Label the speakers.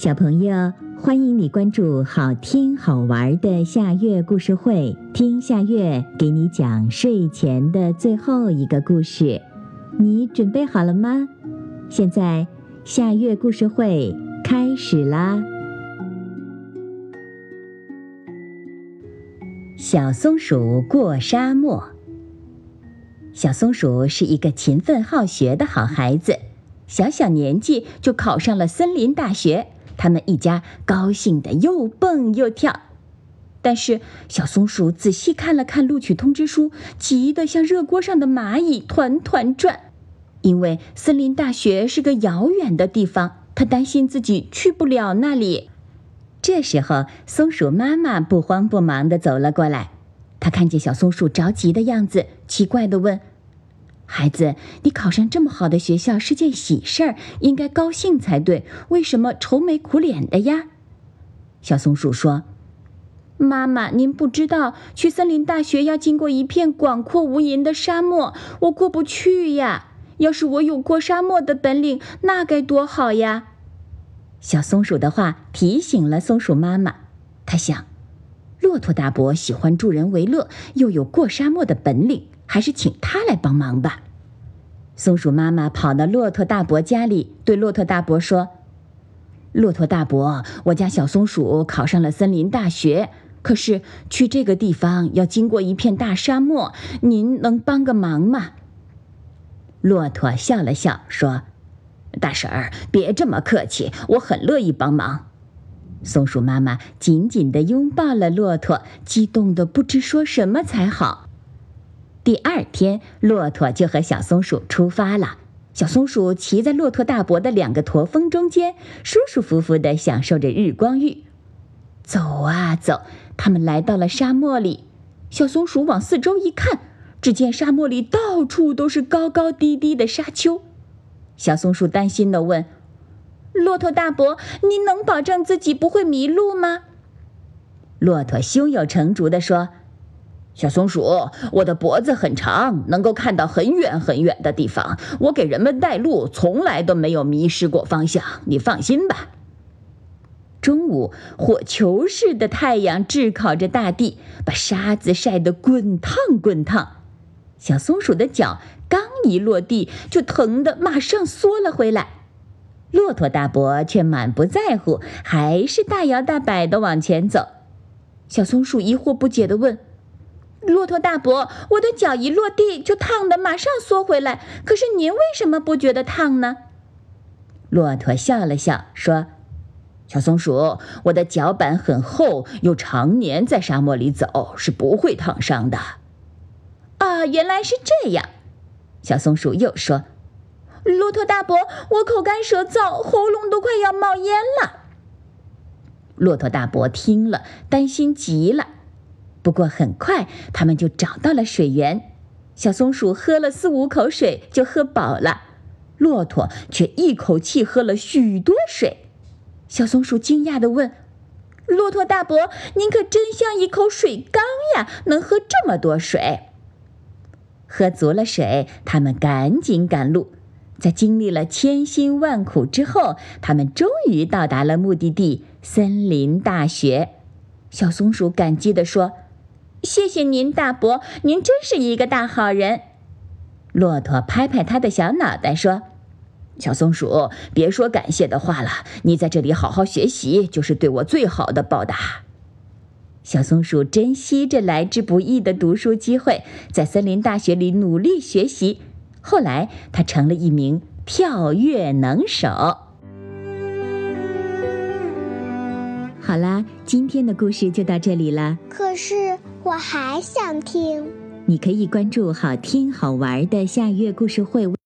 Speaker 1: 小朋友，欢迎你关注好听好玩的夏月故事会，听夏月给你讲睡前的最后一个故事。你准备好了吗？现在夏月故事会开始啦！小松鼠过沙漠。小松鼠是一个勤奋好学的好孩子，小小年纪就考上了森林大学。他们一家高兴的又蹦又跳，但是小松鼠仔细看了看录取通知书，急得像热锅上的蚂蚁团团转。因为森林大学是个遥远的地方，他担心自己去不了那里。这时候，松鼠妈妈不慌不忙地走了过来，她看见小松鼠着急的样子，奇怪地问。孩子，你考上这么好的学校是件喜事儿，应该高兴才对。为什么愁眉苦脸的呀？小松鼠说：“妈妈，您不知道，去森林大学要经过一片广阔无垠的沙漠，我过不去呀。要是我有过沙漠的本领，那该多好呀！”小松鼠的话提醒了松鼠妈妈，她想：骆驼大伯喜欢助人为乐，又有过沙漠的本领。还是请他来帮忙吧。松鼠妈妈跑到骆驼大伯家里，对骆驼大伯说：“骆驼大伯，我家小松鼠考上了森林大学，可是去这个地方要经过一片大沙漠，您能帮个忙吗？”骆驼笑了笑说：“大婶儿，别这么客气，我很乐意帮忙。”松鼠妈妈紧紧地拥抱了骆驼，激动得不知说什么才好。第二天，骆驼就和小松鼠出发了。小松鼠骑在骆驼大伯的两个驼峰中间，舒舒服服地享受着日光浴。走啊走，他们来到了沙漠里。小松鼠往四周一看，只见沙漠里到处都是高高低低的沙丘。小松鼠担心地问：“骆驼大伯，您能保证自己不会迷路吗？”骆驼胸有成竹地说。小松鼠，我的脖子很长，能够看到很远很远的地方。我给人们带路，从来都没有迷失过方向。你放心吧。中午，火球似的太阳炙烤着大地，把沙子晒得滚烫滚烫。小松鼠的脚刚一落地，就疼得马上缩了回来。骆驼大伯却满不在乎，还是大摇大摆地往前走。小松鼠疑惑不解地问。骆驼大伯，我的脚一落地就烫的，马上缩回来。可是您为什么不觉得烫呢？骆驼笑了笑说：“小松鼠，我的脚板很厚，又常年在沙漠里走，是不会烫伤的。”啊，原来是这样。小松鼠又说：“骆驼大伯，我口干舌燥，喉咙都快要冒烟了。”骆驼大伯听了，担心极了。不过很快，他们就找到了水源。小松鼠喝了四五口水就喝饱了，骆驼却一口气喝了许多水。小松鼠惊讶地问：“骆驼大伯，您可真像一口水缸呀，能喝这么多水？”喝足了水，他们赶紧赶路。在经历了千辛万苦之后，他们终于到达了目的地——森林大学。小松鼠感激地说。谢谢您，大伯，您真是一个大好人。骆驼拍拍他的小脑袋说：“小松鼠，别说感谢的话了，你在这里好好学习，就是对我最好的报答。”小松鼠珍惜这来之不易的读书机会，在森林大学里努力学习。后来，他成了一名跳跃能手。好啦，今天的故事就到这里了。
Speaker 2: 可是我还想听。
Speaker 1: 你可以关注好听好玩的下月故事会。